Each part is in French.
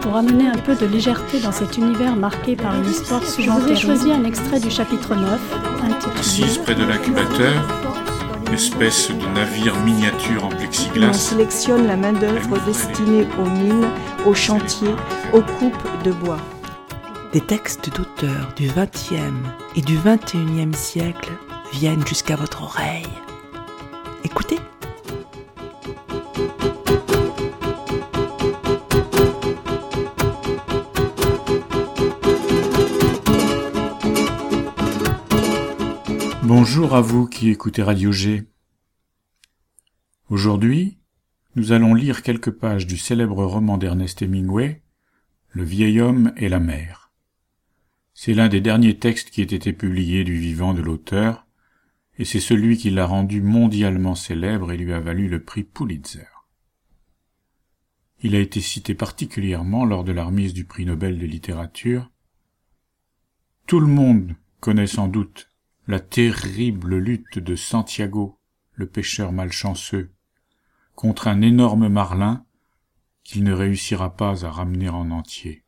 Pour amener un peu de légèreté dans cet univers marqué par une histoire Je vous ai choisi un extrait du chapitre 9, intitulé Assise près de l'incubateur, espèce de navire miniature en plexiglas. On sélectionne la main-d'œuvre destinée aux mines, aux chantiers, aux coupes de bois. Des textes d'auteurs du XXe et du XXIe siècle viennent jusqu'à votre oreille. Écoutez. Bonjour à vous qui écoutez Radio G. Aujourd'hui, nous allons lire quelques pages du célèbre roman d'Ernest Hemingway, Le vieil homme et la mer. C'est l'un des derniers textes qui ait été publié du vivant de l'auteur, et c'est celui qui l'a rendu mondialement célèbre et lui a valu le prix Pulitzer. Il a été cité particulièrement lors de la remise du prix Nobel de littérature. Tout le monde connaît sans doute la terrible lutte de Santiago, le pêcheur malchanceux, contre un énorme marlin qu'il ne réussira pas à ramener en entier.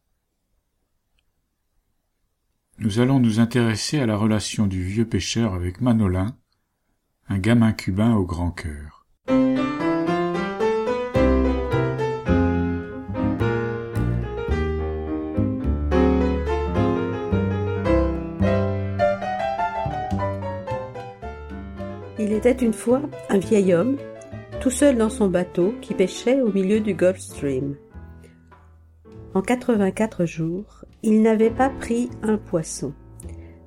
Nous allons nous intéresser à la relation du vieux pêcheur avec Manolin, un gamin cubain au grand cœur. Il était une fois un vieil homme, tout seul dans son bateau, qui pêchait au milieu du Gulf Stream. En 84 jours, il n'avait pas pris un poisson.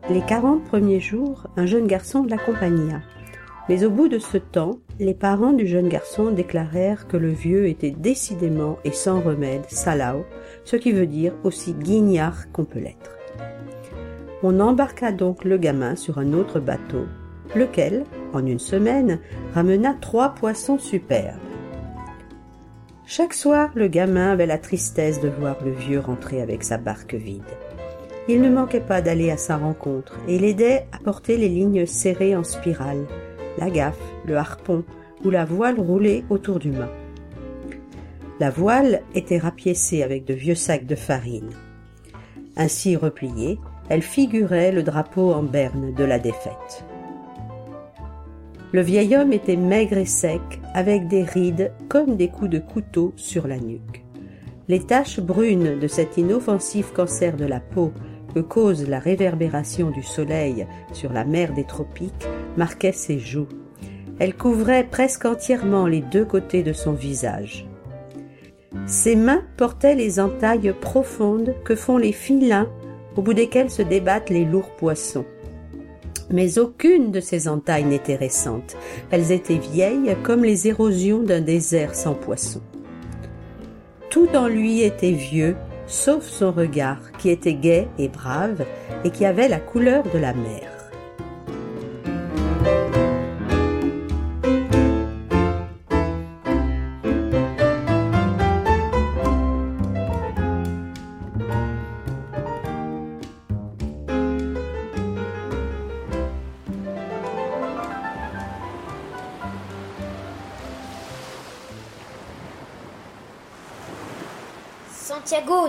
Les 40 premiers jours, un jeune garçon l'accompagna. Mais au bout de ce temps, les parents du jeune garçon déclarèrent que le vieux était décidément et sans remède salao, ce qui veut dire aussi guignard qu'on peut l'être. On embarqua donc le gamin sur un autre bateau lequel, en une semaine, ramena trois poissons superbes. Chaque soir, le gamin avait la tristesse de voir le vieux rentrer avec sa barque vide. Il ne manquait pas d'aller à sa rencontre et l'aidait à porter les lignes serrées en spirale, la gaffe, le harpon ou la voile roulée autour du mât. La voile était rapiécée avec de vieux sacs de farine. Ainsi repliée, elle figurait le drapeau en berne de la défaite. Le vieil homme était maigre et sec, avec des rides comme des coups de couteau sur la nuque. Les taches brunes de cet inoffensif cancer de la peau que cause la réverbération du soleil sur la mer des tropiques marquaient ses joues. Elles couvraient presque entièrement les deux côtés de son visage. Ses mains portaient les entailles profondes que font les filins au bout desquels se débattent les lourds poissons. Mais aucune de ces entailles n'était récente. Elles étaient vieilles comme les érosions d'un désert sans poissons. Tout en lui était vieux, sauf son regard, qui était gai et brave, et qui avait la couleur de la mer.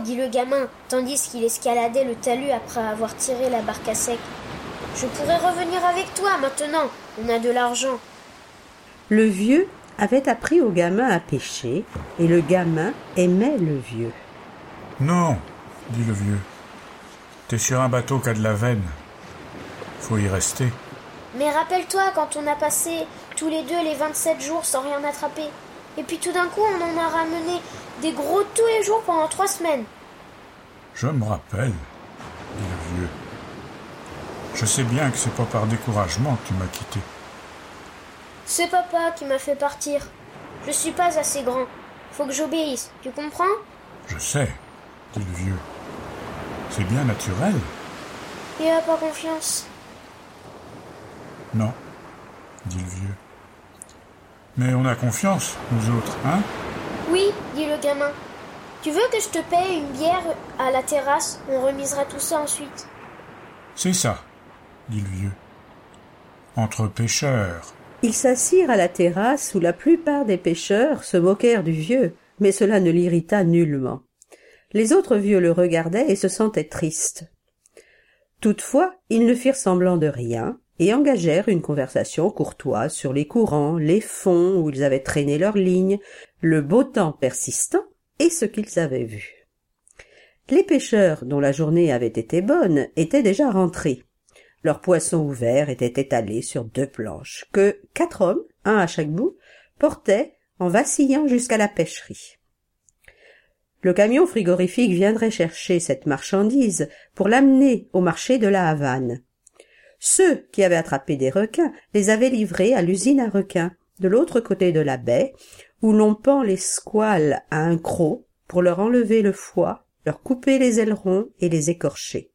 Dit le gamin, tandis qu'il escaladait le talus après avoir tiré la barque à sec. Je pourrais revenir avec toi maintenant, on a de l'argent. Le vieux avait appris au gamin à pêcher, et le gamin aimait le vieux. Non, dit le vieux. T'es sur un bateau qui a de la veine. Faut y rester. Mais rappelle-toi quand on a passé tous les deux les 27 jours sans rien attraper. Et puis tout d'un coup, on en a ramené des gros tous les jours pendant trois semaines. Je me rappelle, dit le vieux. Je sais bien que c'est pas par découragement que tu m'as quitté. C'est papa qui m'a fait partir. Je suis pas assez grand. Faut que j'obéisse, tu comprends? Je sais, dit le vieux. C'est bien naturel. Il a pas confiance. Non, dit le vieux. Mais on a confiance, nous autres, hein? Oui, dit le gamin. Tu veux que je te paye une bière à la terrasse? On remisera tout ça ensuite. C'est ça, dit le vieux. Entre pêcheurs. Ils s'assirent à la terrasse où la plupart des pêcheurs se moquèrent du vieux, mais cela ne l'irrita nullement. Les autres vieux le regardaient et se sentaient tristes. Toutefois, ils ne firent semblant de rien, et engagèrent une conversation courtoise sur les courants, les fonds où ils avaient traîné leurs lignes, le beau temps persistant et ce qu'ils avaient vu. Les pêcheurs, dont la journée avait été bonne, étaient déjà rentrés. Leurs poissons ouverts étaient étalés sur deux planches, que quatre hommes, un à chaque bout, portaient en vacillant jusqu'à la pêcherie. Le camion frigorifique viendrait chercher cette marchandise pour l'amener au marché de la Havane. Ceux qui avaient attrapé des requins les avaient livrés à l'usine à requins, de l'autre côté de la baie, où l'on pend les squales à un croc pour leur enlever le foie, leur couper les ailerons et les écorcher.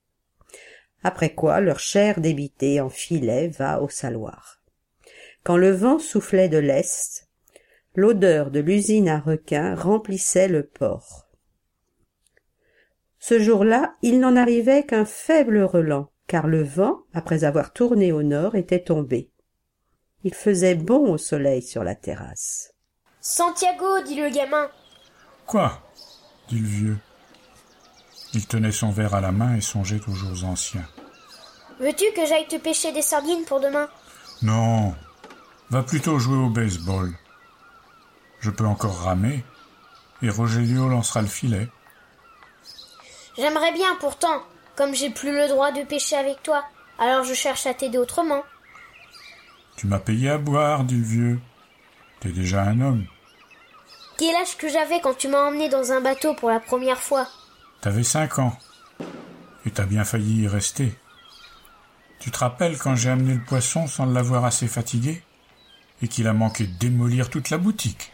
Après quoi leur chair débitée en filet va au saloir. Quand le vent soufflait de l'est, l'odeur de l'usine à requins remplissait le port. Ce jour-là, il n'en arrivait qu'un faible relent, car le vent, après avoir tourné au nord, était tombé. Il faisait bon au soleil sur la terrasse. Santiago, dit le gamin. Quoi? dit le vieux. Il tenait son verre à la main et songeait aux jours anciens. Veux-tu que j'aille te pêcher des sardines pour demain? Non. Va plutôt jouer au baseball. Je peux encore ramer, et Rogelio lancera le filet. J'aimerais bien pourtant, comme j'ai plus le droit de pêcher avec toi, alors je cherche à t'aider autrement. Tu m'as payé à boire, dit le vieux. T'es déjà un homme. Quel âge que j'avais quand tu m'as emmené dans un bateau pour la première fois T'avais cinq ans. Et t'as bien failli y rester. Tu te rappelles quand j'ai amené le poisson sans l'avoir assez fatigué Et qu'il a manqué de démolir toute la boutique?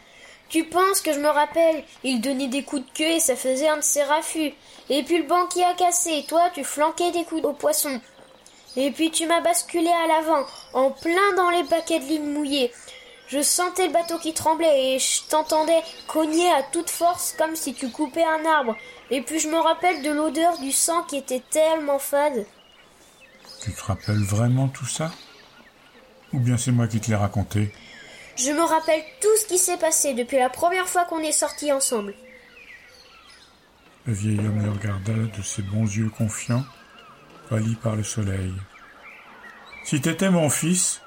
Tu penses que je me rappelle? Il donnait des coups de queue et ça faisait un de ses raffus. Et puis le banquier a cassé, toi tu flanquais des coups au poisson. Et puis tu m'as basculé à l'avant, en plein dans les paquets de lignes mouillées. Je sentais le bateau qui tremblait et je t'entendais cogner à toute force comme si tu coupais un arbre. Et puis je me rappelle de l'odeur du sang qui était tellement fade. Tu te rappelles vraiment tout ça? Ou bien c'est moi qui te l'ai raconté? Je me rappelle tout ce qui s'est passé depuis la première fois qu'on est sortis ensemble. Le vieil homme le regarda de ses bons yeux confiants, pâlis par le soleil. Si t'étais mon fils,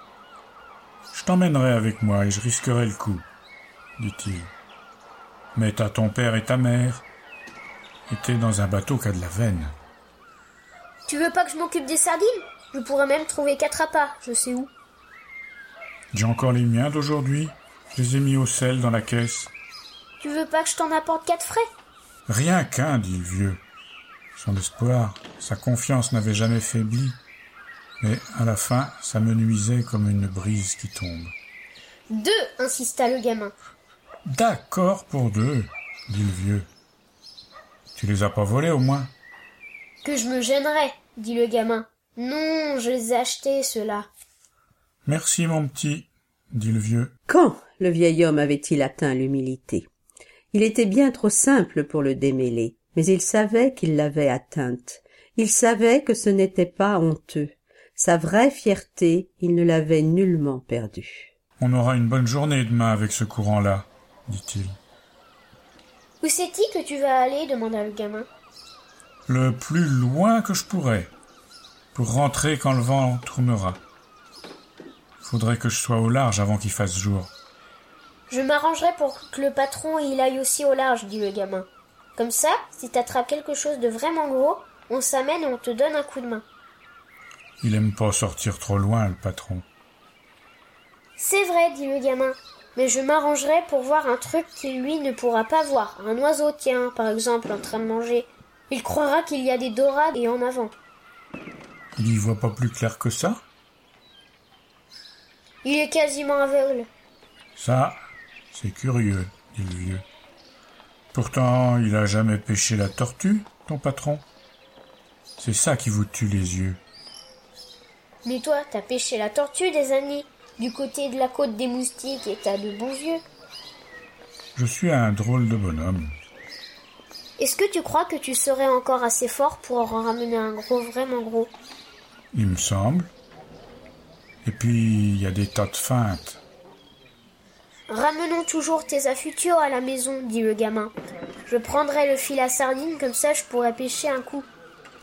je t'emmènerais avec moi et je risquerais le coup, dit-il. Mais t'as ton père et ta mère, et t'es dans un bateau qui a de la veine. Tu veux pas que je m'occupe des sardines? Je pourrais même trouver quatre appâts, je sais où. J'ai encore les miens d'aujourd'hui. Je les ai mis au sel dans la caisse. Tu veux pas que je t'en apporte quatre frais? Rien qu'un, dit le vieux. Son espoir, sa confiance n'avait jamais faibli. Mais à la fin, ça me nuisait comme une brise qui tombe. Deux, insista le gamin. D'accord pour deux, dit le vieux. Tu les as pas volés au moins Que je me gênerais, dit le gamin. Non, je les ai achetés, ceux-là. Merci, mon petit, dit le vieux. Quand le vieil homme avait-il atteint l'humilité? Il était bien trop simple pour le démêler, mais il savait qu'il l'avait atteinte. Il savait que ce n'était pas honteux. Sa vraie fierté, il ne l'avait nullement perdue. On aura une bonne journée demain avec ce courant-là, dit-il. Où c'est-il que tu vas aller demanda le gamin. Le plus loin que je pourrai, pour rentrer quand le vent tournera. Faudrait que je sois au large avant qu'il fasse jour. Je m'arrangerai pour que le patron il aille aussi au large, dit le gamin. Comme ça, si t'attrapes quelque chose de vraiment gros, on s'amène et on te donne un coup de main. Il aime pas sortir trop loin, le patron. C'est vrai, dit le gamin. Mais je m'arrangerai pour voir un truc qu'il lui ne pourra pas voir. Un oiseau, tiens, par exemple, en train de manger. Il croira qu'il y a des dorades et en avant. Il y voit pas plus clair que ça? Il est quasiment aveugle. Ça, c'est curieux, dit le vieux. Pourtant, il a jamais pêché la tortue, ton patron. C'est ça qui vous tue les yeux. Mais toi, t'as pêché la tortue des années, du côté de la côte des moustiques et t'as de bons yeux. Je suis un drôle de bonhomme. Est-ce que tu crois que tu serais encore assez fort pour en ramener un gros, vraiment gros? Il me semble. Et puis, il y a des tas de feintes. Ramenons toujours tes affutures à la maison, dit le gamin. Je prendrai le fil à sardines, comme ça je pourrai pêcher un coup.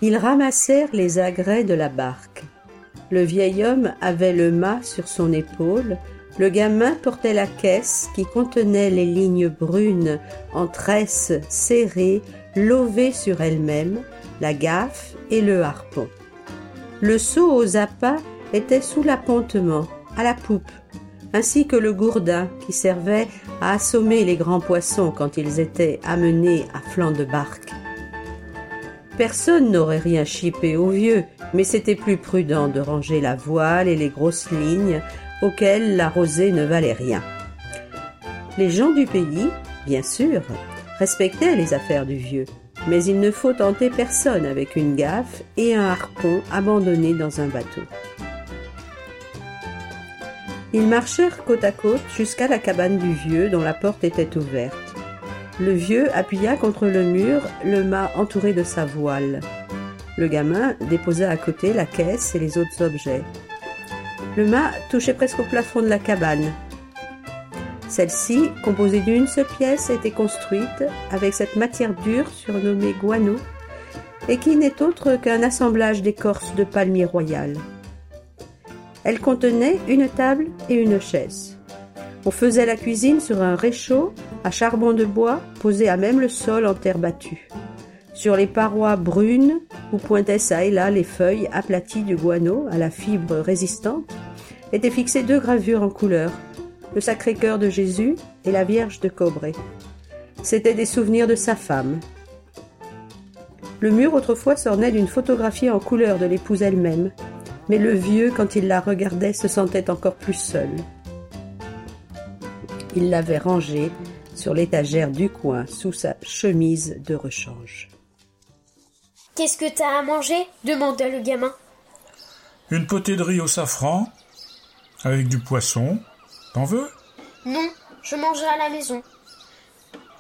Ils ramassèrent les agrès de la barque. Le vieil homme avait le mât sur son épaule, le gamin portait la caisse qui contenait les lignes brunes en tresses serrées, lovées sur elles-mêmes, la gaffe et le harpon. Le seau aux appâts était sous l'appontement, à la poupe, ainsi que le gourdin qui servait à assommer les grands poissons quand ils étaient amenés à flanc de barque. Personne n'aurait rien chipé au vieux, mais c'était plus prudent de ranger la voile et les grosses lignes auxquelles la rosée ne valait rien. Les gens du pays, bien sûr, respectaient les affaires du vieux, mais il ne faut tenter personne avec une gaffe et un harpon abandonné dans un bateau. Ils marchèrent côte à côte jusqu'à la cabane du vieux dont la porte était ouverte. Le vieux appuya contre le mur le mât entouré de sa voile. Le gamin déposa à côté la caisse et les autres objets. Le mât touchait presque au plafond de la cabane. Celle-ci, composée d'une seule pièce, était construite avec cette matière dure surnommée guano et qui n'est autre qu'un assemblage d'écorce de palmier royal. Elle contenait une table et une chaise. On faisait la cuisine sur un réchaud à charbon de bois posé à même le sol en terre battue. Sur les parois brunes, où pointaient çà et là les feuilles aplaties du guano à la fibre résistante, étaient fixées deux gravures en couleur, le Sacré-Cœur de Jésus et la Vierge de Cobré. C'étaient des souvenirs de sa femme. Le mur autrefois s'ornait d'une photographie en couleur de l'épouse elle-même, mais le vieux, quand il la regardait, se sentait encore plus seul. Il l'avait rangée sur l'étagère du coin sous sa chemise de rechange. Qu'est-ce que t'as à manger? demanda le gamin. Une potée de riz au safran, avec du poisson. T'en veux? Non, je mangerai à la maison.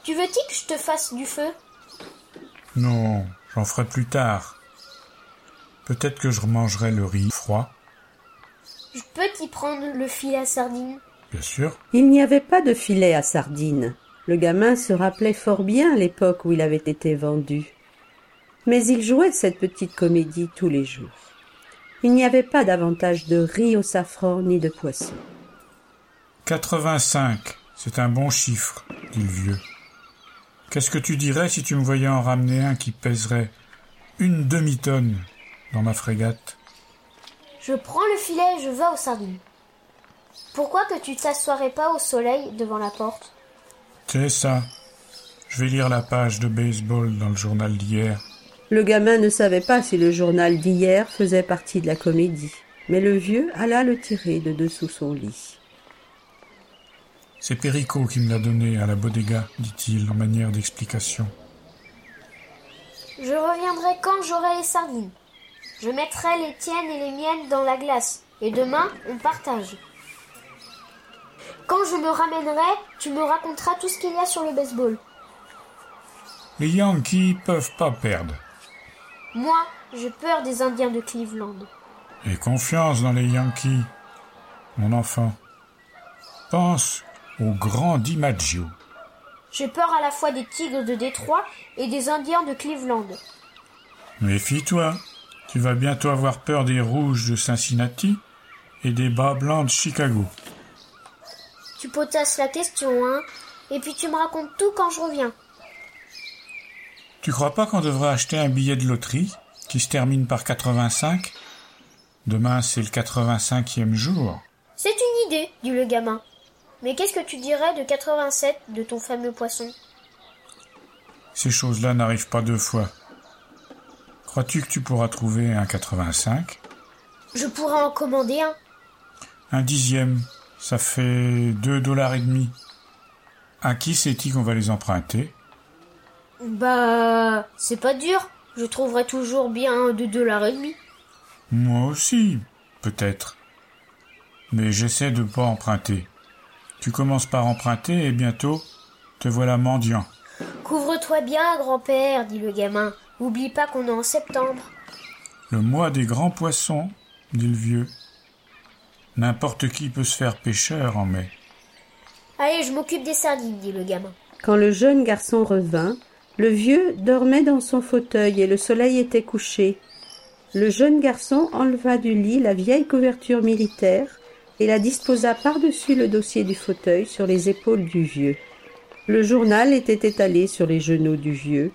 Tu veux-tu que je te fasse du feu? Non, j'en ferai plus tard. Peut-être que je remangerai le riz froid. Je peux t'y prendre le filet à sardines? Bien sûr. Il n'y avait pas de filet à sardines. Le gamin se rappelait fort bien l'époque où il avait été vendu. Mais il jouait cette petite comédie tous les jours. Il n'y avait pas davantage de riz au safran ni de poisson. 85, c'est un bon chiffre, dit le vieux. Qu'est-ce que tu dirais si tu me voyais en ramener un qui pèserait une demi-tonne dans ma frégate? Je prends le filet et je vais aux sardines. Pourquoi que tu ne t'assoirais pas au soleil devant la porte? C'est ça. Je vais lire la page de baseball dans le journal d'hier. Le gamin ne savait pas si le journal d'hier faisait partie de la comédie, mais le vieux alla le tirer de dessous son lit. C'est Péricot qui me l'a donné à la bodega, dit-il en manière d'explication. Je reviendrai quand j'aurai les sardines. Je mettrai les tiennes et les miennes dans la glace, et demain on partage. Quand je me ramènerai, tu me raconteras tout ce qu'il y a sur le baseball. Les Yankees peuvent pas perdre. Moi, j'ai peur des Indiens de Cleveland. Aie confiance dans les Yankees, mon enfant. Pense au grand DiMaggio. J'ai peur à la fois des Tigres de Détroit et des Indiens de Cleveland. Méfie-toi, tu vas bientôt avoir peur des Rouges de Cincinnati et des Bas Blancs de Chicago. Tu potasses la question, hein Et puis tu me racontes tout quand je reviens. Tu crois pas qu'on devrait acheter un billet de loterie qui se termine par 85 Demain, c'est le 85e jour. C'est une idée, dit le gamin. Mais qu'est-ce que tu dirais de 87 de ton fameux poisson? Ces choses-là n'arrivent pas deux fois. Crois-tu que tu pourras trouver un 85 Je pourrais en commander un. Un dixième, ça fait deux dollars et demi. À qui c'est-il qu'on va les emprunter? Bah, c'est pas dur. Je trouverai toujours bien un de dollars et demi. Moi aussi. peut-être. Mais j'essaie de pas emprunter. Tu commences par emprunter et bientôt te voilà mendiant. Couvre-toi bien, grand-père, dit le gamin. Oublie pas qu'on est en septembre. Le mois des grands poissons, dit le vieux. N'importe qui peut se faire pêcheur en mai. Allez, je m'occupe des sardines, dit le gamin. Quand le jeune garçon revint, le vieux dormait dans son fauteuil et le soleil était couché. Le jeune garçon enleva du lit la vieille couverture militaire et la disposa par-dessus le dossier du fauteuil sur les épaules du vieux. Le journal était étalé sur les genoux du vieux.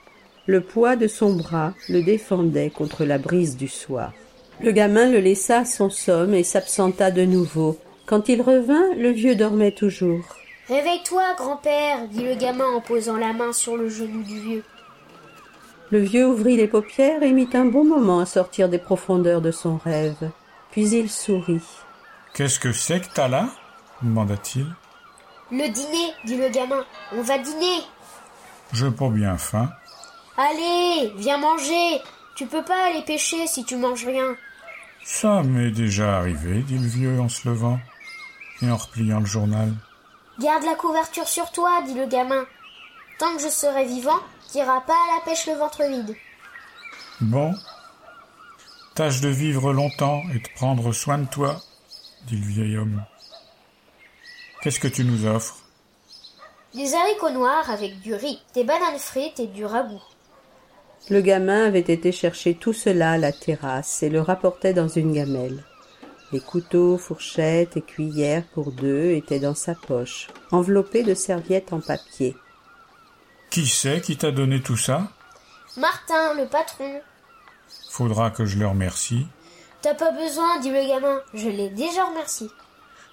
Le poids de son bras le défendait contre la brise du soir. Le gamin le laissa à son somme et s'absenta de nouveau. Quand il revint, le vieux dormait toujours. Réveille-toi, grand-père, dit le gamin en posant la main sur le genou du vieux. Le vieux ouvrit les paupières et mit un bon moment à sortir des profondeurs de son rêve. Puis il sourit. Qu'est-ce que c'est que t'as là? demanda-t-il. Le dîner, dit le gamin. On va dîner. J'ai pas bien faim. Allez, viens manger. Tu peux pas aller pêcher si tu manges rien. Ça m'est déjà arrivé, dit le vieux en se levant et en repliant le journal. Garde la couverture sur toi, dit le gamin. Tant que je serai vivant, t'iras pas à la pêche le ventre vide. Bon. Tâche de vivre longtemps et de prendre soin de toi, dit le vieil homme. Qu'est-ce que tu nous offres? Des haricots noirs avec du riz, des bananes frites et du ragoût. Le gamin avait été chercher tout cela à la terrasse et le rapportait dans une gamelle. Les couteaux, fourchettes et cuillères pour deux étaient dans sa poche, enveloppés de serviettes en papier. Qui c'est qui t'a donné tout ça? Martin, le patron. Faudra que je le remercie. T'as pas besoin, dit le gamin. Je l'ai déjà remercié.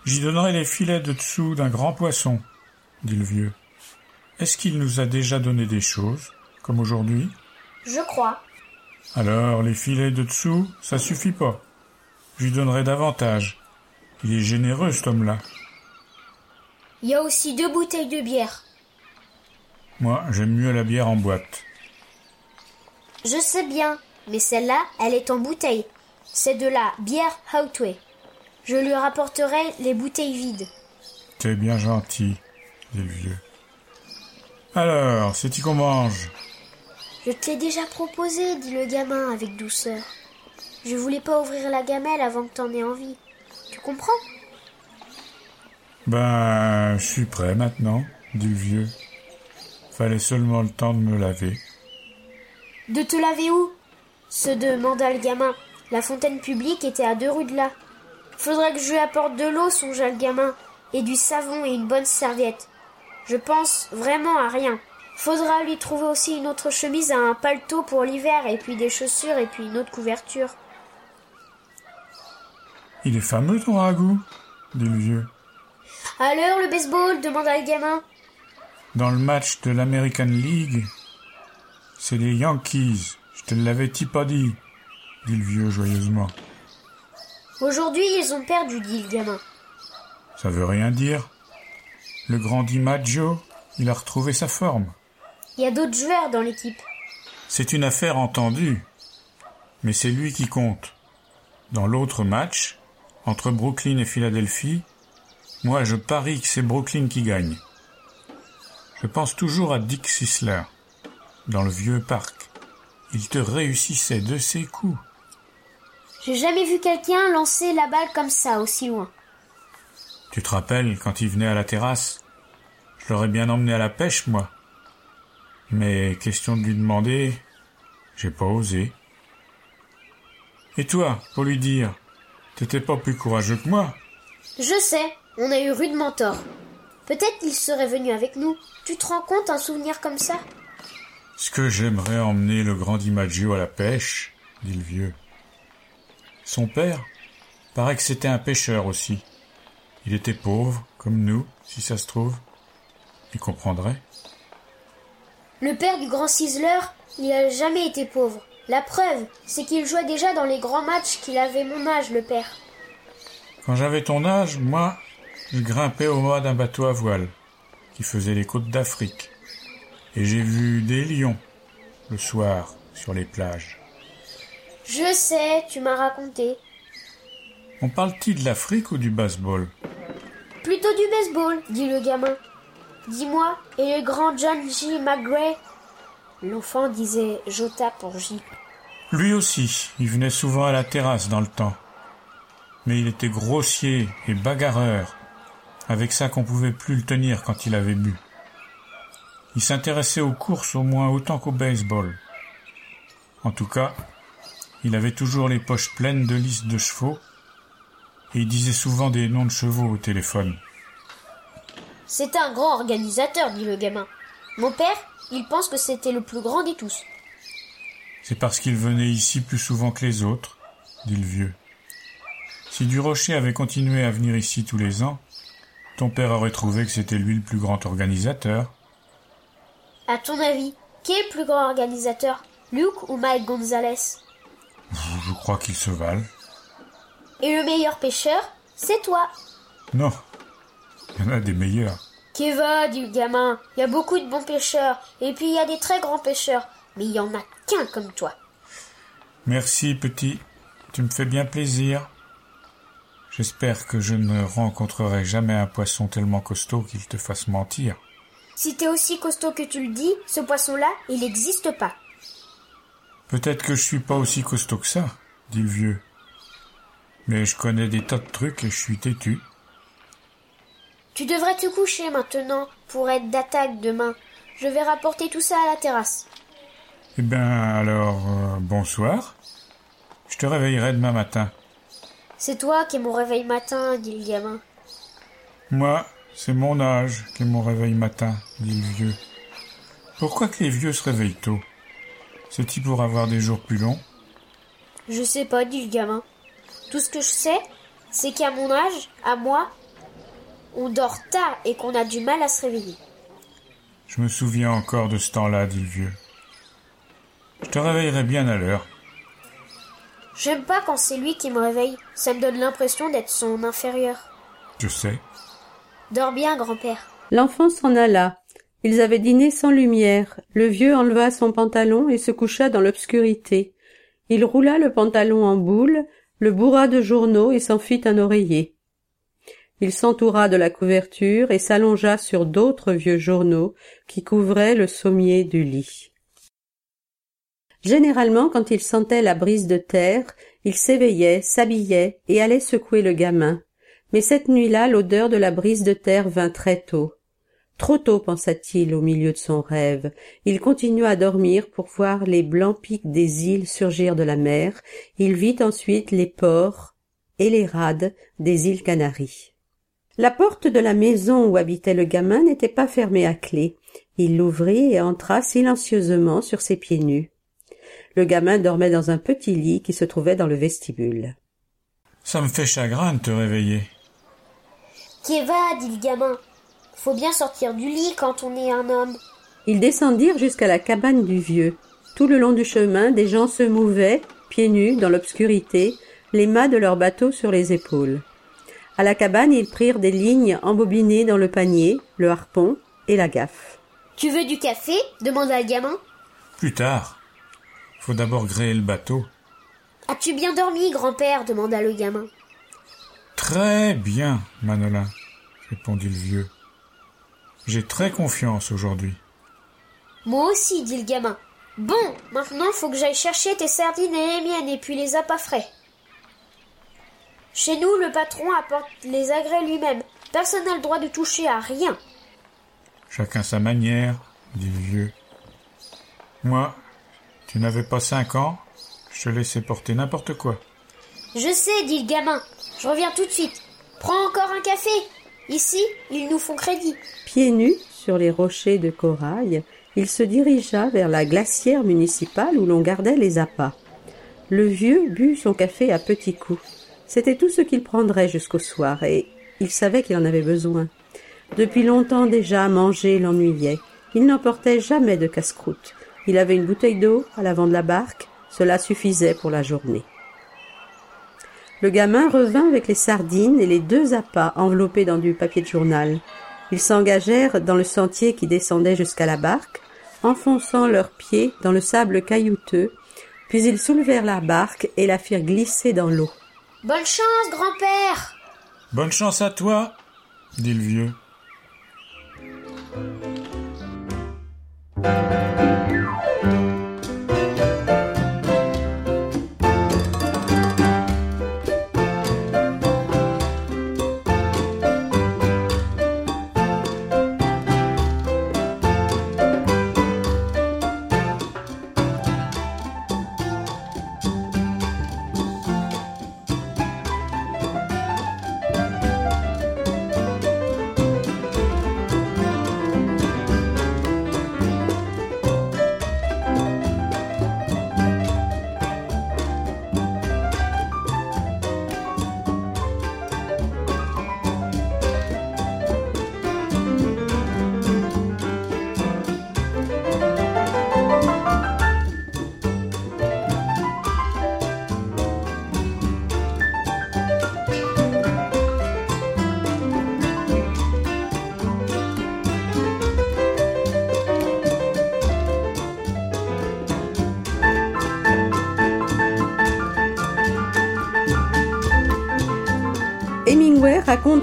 J'y donnerai les filets de dessous d'un grand poisson, dit le vieux. Est-ce qu'il nous a déjà donné des choses, comme aujourd'hui? Je crois. Alors, les filets de dessous, ça suffit pas. Je lui donnerai davantage. Il est généreux, cet homme-là. Il y a aussi deux bouteilles de bière. Moi, j'aime mieux la bière en boîte. Je sais bien, mais celle-là, elle est en bouteille. C'est de la bière Outway. Je lui rapporterai les bouteilles vides. T'es bien gentil, dit le vieux. Alors, c'est-y qu'on mange Je te l'ai déjà proposé, dit le gamin avec douceur. Je voulais pas ouvrir la gamelle avant que t'en aies envie. Tu comprends? Ben, je suis prêt maintenant, dit le vieux. Fallait seulement le temps de me laver. De te laver où? se demanda le gamin. La fontaine publique était à deux rues de là. Faudrait que je lui apporte de l'eau, songea le gamin, et du savon et une bonne serviette. Je pense vraiment à rien. Faudra lui trouver aussi une autre chemise à un paletot pour l'hiver, et puis des chaussures, et puis une autre couverture. Il est fameux ton ragoût, dit le vieux. À l'heure le baseball demanda le gamin. Dans le match de l'American League, c'est les Yankees. Je te l'avais pas dit, dit le vieux joyeusement. Aujourd'hui, ils ont perdu, dit le gamin. Ça veut rien dire. Le grand DiMaggio, il a retrouvé sa forme. Il y a d'autres joueurs dans l'équipe. C'est une affaire entendue. Mais c'est lui qui compte. Dans l'autre match, entre Brooklyn et Philadelphie, moi je parie que c'est Brooklyn qui gagne. Je pense toujours à Dick Sisler, dans le vieux parc. Il te réussissait de ses coups. J'ai jamais vu quelqu'un lancer la balle comme ça, aussi loin. Tu te rappelles quand il venait à la terrasse Je l'aurais bien emmené à la pêche, moi. Mais question de lui demander, j'ai pas osé. Et toi, pour lui dire, t'étais pas plus courageux que moi Je sais, on a eu rudement tort. Peut-être qu'il serait venu avec nous. Tu te rends compte un souvenir comme ça? Ce que j'aimerais emmener le grand DiMaggio à la pêche, dit le vieux. Son père paraît que c'était un pêcheur aussi. Il était pauvre, comme nous, si ça se trouve. Il comprendrait. Le père du grand Sizzler, il a jamais été pauvre. La preuve, c'est qu'il jouait déjà dans les grands matchs qu'il avait mon âge, le père. Quand j'avais ton âge, moi, je grimpais au mât d'un bateau à voile qui faisait les côtes d'Afrique. Et j'ai vu des lions le soir sur les plages. Je sais, tu m'as raconté. On parle-t-il de l'Afrique ou du baseball? Plutôt du baseball, dit le gamin. Dis-moi, et le grand John J. McGray L'enfant disait Jota pour J. Lui aussi, il venait souvent à la terrasse dans le temps. Mais il était grossier et bagarreur. Avec ça qu'on pouvait plus le tenir quand il avait bu. Il s'intéressait aux courses au moins autant qu'au baseball. En tout cas, il avait toujours les poches pleines de listes de chevaux et il disait souvent des noms de chevaux au téléphone. C'est un grand organisateur, dit le gamin. Mon père, il pense que c'était le plus grand des tous. C'est parce qu'il venait ici plus souvent que les autres, dit le vieux. Si Durocher avait continué à venir ici tous les ans, ton père aurait trouvé que c'était lui le plus grand organisateur. À ton avis, qui est le plus grand organisateur Luke ou Mike Gonzalez? Je crois qu'ils se valent. Et le meilleur pêcheur, c'est toi. Non, il y en a des meilleurs. va, dit le gamin. Il y a beaucoup de bons pêcheurs, et puis il y a des très grands pêcheurs, mais il y en a qu'un comme toi. Merci, petit. Tu me fais bien plaisir. J'espère que je ne rencontrerai jamais un poisson tellement costaud qu'il te fasse mentir. Si t'es aussi costaud que tu le dis, ce poisson-là, il n'existe pas. Peut-être que je suis pas aussi costaud que ça, dit le vieux. Mais je connais des tas de trucs et je suis têtu. Tu devrais te coucher maintenant pour être d'attaque demain. Je vais rapporter tout ça à la terrasse. Eh bien, alors, euh, bonsoir. Je te réveillerai demain matin. C'est toi qui es mon réveil matin, dit le gamin. Moi, c'est mon âge qui est mon réveil matin, dit le vieux. Pourquoi que les vieux se réveillent tôt? C'est-il pour avoir des jours plus longs? Je sais pas, dit le gamin. Tout ce que je sais, c'est qu'à mon âge, à moi, on dort tard et qu'on a du mal à se réveiller. Je me souviens encore de ce temps-là, dit le vieux. Je te réveillerai bien à l'heure. J'aime pas quand c'est lui qui me réveille. Ça me donne l'impression d'être son inférieur. Je sais. Dors bien, grand-père. L'enfant s'en alla. Ils avaient dîné sans lumière. Le vieux enleva son pantalon et se coucha dans l'obscurité. Il roula le pantalon en boule, le bourra de journaux et s'en fit un oreiller. Il s'entoura de la couverture et s'allongea sur d'autres vieux journaux qui couvraient le sommier du lit. Généralement, quand il sentait la brise de terre, il s'éveillait, s'habillait et allait secouer le gamin. Mais cette nuit-là, l'odeur de la brise de terre vint très tôt. Trop tôt, pensa-t-il au milieu de son rêve. Il continua à dormir pour voir les blancs pics des îles surgir de la mer. Il vit ensuite les ports et les rades des îles Canaries. La porte de la maison où habitait le gamin n'était pas fermée à clé. Il l'ouvrit et entra silencieusement sur ses pieds nus. Le gamin dormait dans un petit lit qui se trouvait dans le vestibule. Ça me fait chagrin de te réveiller. va, dit le gamin. Faut bien sortir du lit quand on est un homme. Ils descendirent jusqu'à la cabane du vieux. Tout le long du chemin, des gens se mouvaient, pieds nus, dans l'obscurité, les mâts de leur bateau sur les épaules. À la cabane, ils prirent des lignes embobinées dans le panier, le harpon et la gaffe. Tu veux du café? demanda le gamin. Plus tard. Faut d'abord gréer le bateau. As-tu bien dormi, grand-père? demanda le gamin. Très bien, Manolin, répondit le vieux. J'ai très confiance aujourd'hui. Moi aussi, dit le gamin. Bon, maintenant faut que j'aille chercher tes sardines et les miennes et puis les appâts frais. Chez nous, le patron apporte les agrès lui-même. Personne n'a le droit de toucher à rien. Chacun sa manière, dit le vieux. Moi, tu n'avais pas cinq ans, je te laissais porter n'importe quoi. Je sais, dit le gamin. Je reviens tout de suite. Prends encore un café. Ici, ils nous font crédit. Pieds nus sur les rochers de corail, il se dirigea vers la glacière municipale où l'on gardait les appâts. Le vieux but son café à petits coups. C'était tout ce qu'il prendrait jusqu'au soir, et il savait qu'il en avait besoin. Depuis longtemps déjà, manger l'ennuyait. Il n'emportait jamais de casse-croûte. Il avait une bouteille d'eau à l'avant de la barque, cela suffisait pour la journée. Le gamin revint avec les sardines et les deux appâts enveloppés dans du papier de journal. Ils s'engagèrent dans le sentier qui descendait jusqu'à la barque, enfonçant leurs pieds dans le sable caillouteux, puis ils soulevèrent la barque et la firent glisser dans l'eau. Bonne chance, grand-père Bonne chance à toi, dit le vieux.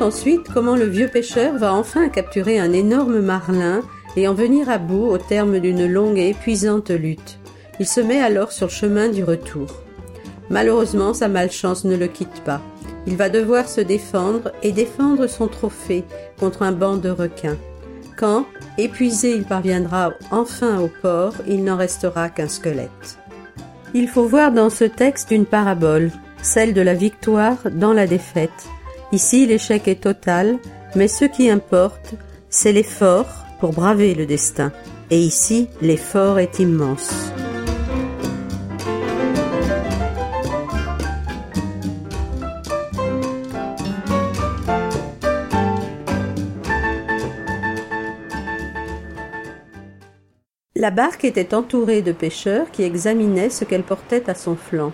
Ensuite comment le vieux pêcheur va enfin capturer un énorme marlin et en venir à bout au terme d'une longue et épuisante lutte. Il se met alors sur le chemin du retour. Malheureusement, sa malchance ne le quitte pas. Il va devoir se défendre et défendre son trophée contre un banc de requins. Quand, épuisé, il parviendra enfin au port, il n'en restera qu'un squelette. Il faut voir dans ce texte une parabole, celle de la victoire dans la défaite. Ici, l'échec est total, mais ce qui importe, c'est l'effort pour braver le destin. Et ici, l'effort est immense. La barque était entourée de pêcheurs qui examinaient ce qu'elle portait à son flanc.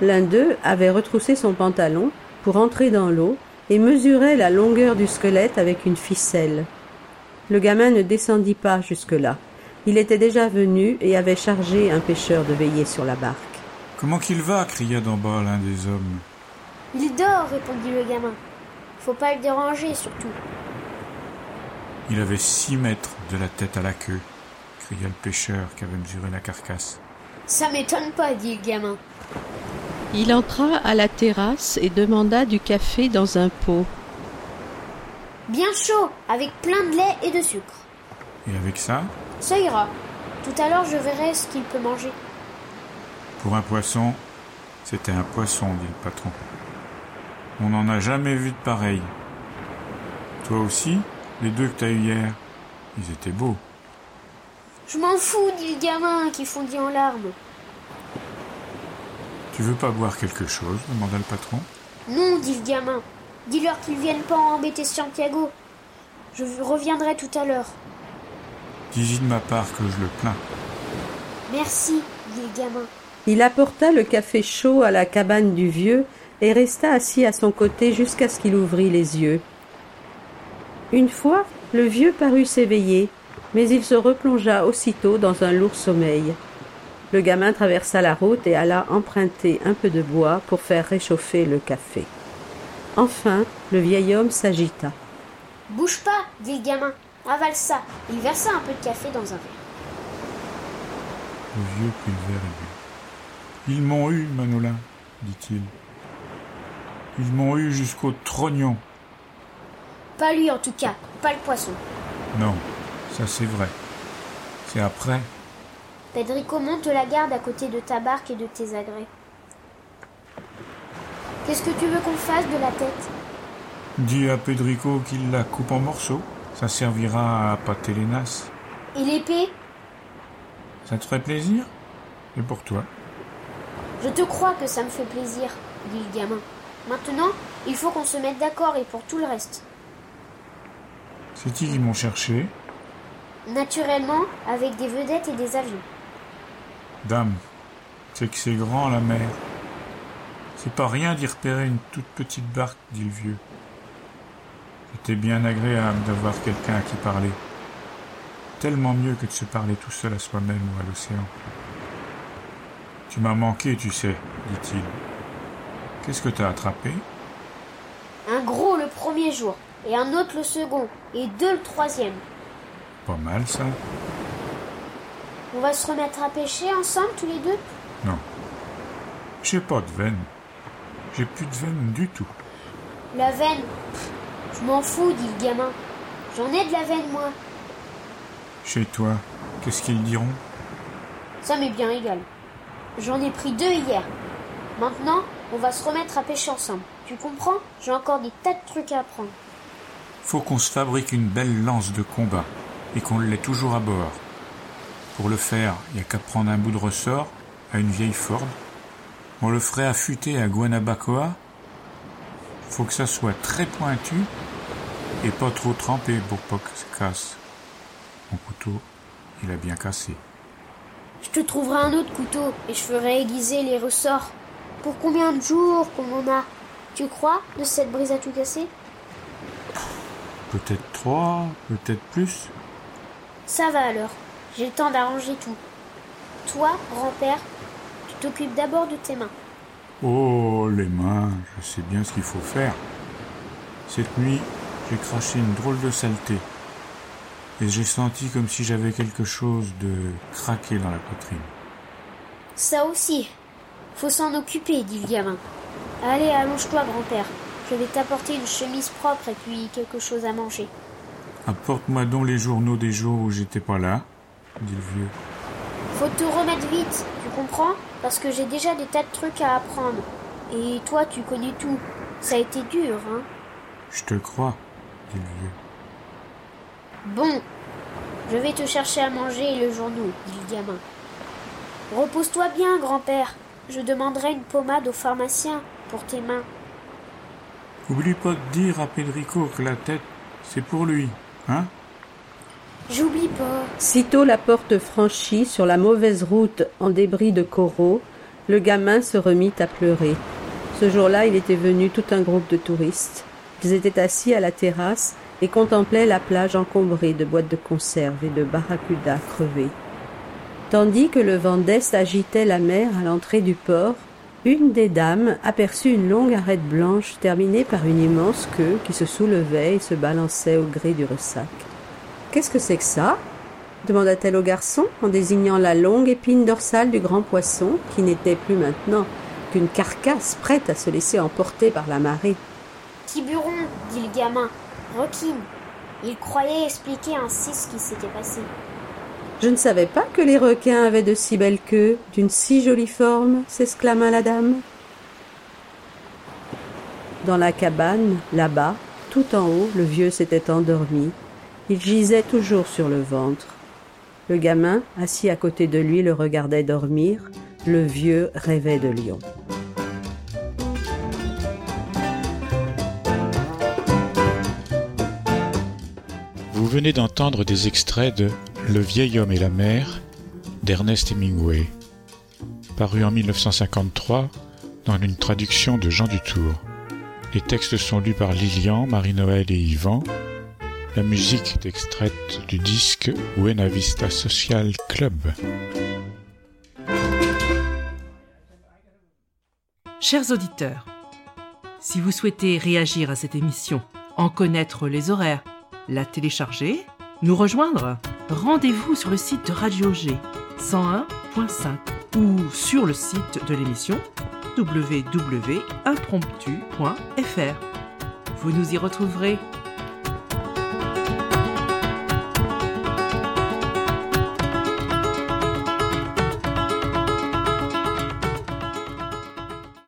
L'un d'eux avait retroussé son pantalon pour entrer dans l'eau et mesurait la longueur du squelette avec une ficelle. Le gamin ne descendit pas jusque-là. Il était déjà venu et avait chargé un pêcheur de veiller sur la barque. Comment qu'il va? cria d'en bas l'un des hommes. Il dort, répondit le gamin. Faut pas le déranger, surtout. Il avait six mètres de la tête à la queue, cria le pêcheur qui avait mesuré la carcasse. Ça m'étonne pas, dit le gamin. Il entra à la terrasse et demanda du café dans un pot. Bien chaud, avec plein de lait et de sucre. Et avec ça? Ça ira. Tout à l'heure, je verrai ce qu'il peut manger. Pour un poisson, c'était un poisson, dit le patron. On n'en a jamais vu de pareil. Toi aussi, les deux que t'as eu hier, ils étaient beaux. Je m'en fous, dit le gamin qui fondit en larmes. Tu veux pas boire quelque chose demanda le patron. Non, dit le gamin. Dis-leur qu'ils viennent pas embêter Santiago. Je reviendrai tout à l'heure. Dis-y de ma part que je le plains. Merci, dit le gamin. Il apporta le café chaud à la cabane du vieux et resta assis à son côté jusqu'à ce qu'il ouvrît les yeux. Une fois, le vieux parut s'éveiller, mais il se replongea aussitôt dans un lourd sommeil. Le gamin traversa la route et alla emprunter un peu de bois pour faire réchauffer le café. Enfin, le vieil homme s'agita. Bouge pas, dit le gamin. Avale ça. Il versa un peu de café dans un verre. Le vieux prit le verre et but. Ils m'ont eu, Manolin, dit-il. Ils m'ont eu jusqu'au trognon. Pas lui en tout cas, pas le poisson. Non, ça c'est vrai. C'est après. Pedrico monte la garde à côté de ta barque et de tes agrès. Qu'est-ce que tu veux qu'on fasse de la tête? Dis à Pedrico qu'il la coupe en morceaux. Ça servira à pâter les nasses. Et l'épée? Ça te ferait plaisir? Et pour toi? Je te crois que ça me fait plaisir, dit le gamin. Maintenant, il faut qu'on se mette d'accord et pour tout le reste. C'est-ils qui m'ont cherché Naturellement, avec des vedettes et des avions. Dame, c'est que c'est grand la mer. C'est pas rien d'y repérer une toute petite barque, dit le vieux. C'était bien agréable d'avoir quelqu'un à qui parler. Tellement mieux que de se parler tout seul à soi-même ou à l'océan. Tu m'as manqué, tu sais, dit-il. Qu'est-ce que t'as attrapé? Un gros le premier jour, et un autre le second, et deux le troisième. Pas mal ça. On va se remettre à pêcher ensemble tous les deux Non. J'ai pas de veine. J'ai plus de veine du tout. La veine Pff, Je m'en fous, dit le gamin. J'en ai de la veine, moi. Chez toi, qu'est-ce qu'ils diront? Ça m'est bien égal. J'en ai pris deux hier. Maintenant, on va se remettre à pêcher ensemble. Tu comprends? J'ai encore des tas de trucs à apprendre. Faut qu'on se fabrique une belle lance de combat et qu'on l'ait toujours à bord. Pour le faire, il a qu'à prendre un bout de ressort à une vieille Ford. On le ferait affûter à Guanabacoa. Faut que ça soit très pointu et pas trop trempé pour pas que ça casse. Mon couteau, il a bien cassé. Je te trouverai un autre couteau et je ferai aiguiser les ressorts. Pour combien de jours qu'on en a? Tu crois de cette brise à tout casser? Peut-être trois, peut-être plus. Ça va alors. J'ai le temps d'arranger tout. Toi, grand-père, tu t'occupes d'abord de tes mains. Oh, les mains, je sais bien ce qu'il faut faire. Cette nuit, j'ai craché une drôle de saleté. Et j'ai senti comme si j'avais quelque chose de craqué dans la poitrine. Ça aussi. Faut s'en occuper, dit le gamin. Allez, allonge-toi, grand-père. Je vais t'apporter une chemise propre et puis quelque chose à manger. Apporte-moi donc les journaux des jours où j'étais pas là, dit le vieux. Faut te remettre vite, tu comprends? Parce que j'ai déjà des tas de trucs à apprendre. Et toi, tu connais tout. Ça a été dur, hein? Je te crois, dit le vieux. Bon, je vais te chercher à manger et le journaux, dit le gamin. Repose-toi bien, grand-père. Je demanderai une pommade au pharmacien pour tes mains. Oublie pas de dire à Pedrico que la tête, c'est pour lui, hein? J'oublie pas. Sitôt la porte franchie sur la mauvaise route en débris de coraux, le gamin se remit à pleurer. Ce jour-là, il était venu tout un groupe de touristes. Ils étaient assis à la terrasse et contemplaient la plage encombrée de boîtes de conserve et de barracudas crevés. Tandis que le vent d'est agitait la mer à l'entrée du port, une des dames aperçut une longue arête blanche terminée par une immense queue qui se soulevait et se balançait au gré du ressac. Qu'est-ce que c'est que ça demanda-t-elle au garçon en désignant la longue épine dorsale du grand poisson qui n'était plus maintenant qu'une carcasse prête à se laisser emporter par la marée. Tiburon, dit le gamin. Requin. Il croyait expliquer ainsi ce qui s'était passé. Je ne savais pas que les requins avaient de si belles queues, d'une si jolie forme, s'exclama la dame. Dans la cabane, là-bas, tout en haut, le vieux s'était endormi. Il gisait toujours sur le ventre. Le gamin, assis à côté de lui, le regardait dormir. Le vieux rêvait de lion. Vous venez d'entendre des extraits de Le vieil homme et la mer d'Ernest Hemingway, paru en 1953 dans une traduction de Jean Dutour. Les textes sont lus par Lilian, Marie-Noël et Yvan. La musique est extraite du disque Buena Vista Social Club. Chers auditeurs, si vous souhaitez réagir à cette émission, en connaître les horaires, la télécharger, nous rejoindre, rendez-vous sur le site de Radio G 101.5 ou sur le site de l'émission www.impromptu.fr. Vous nous y retrouverez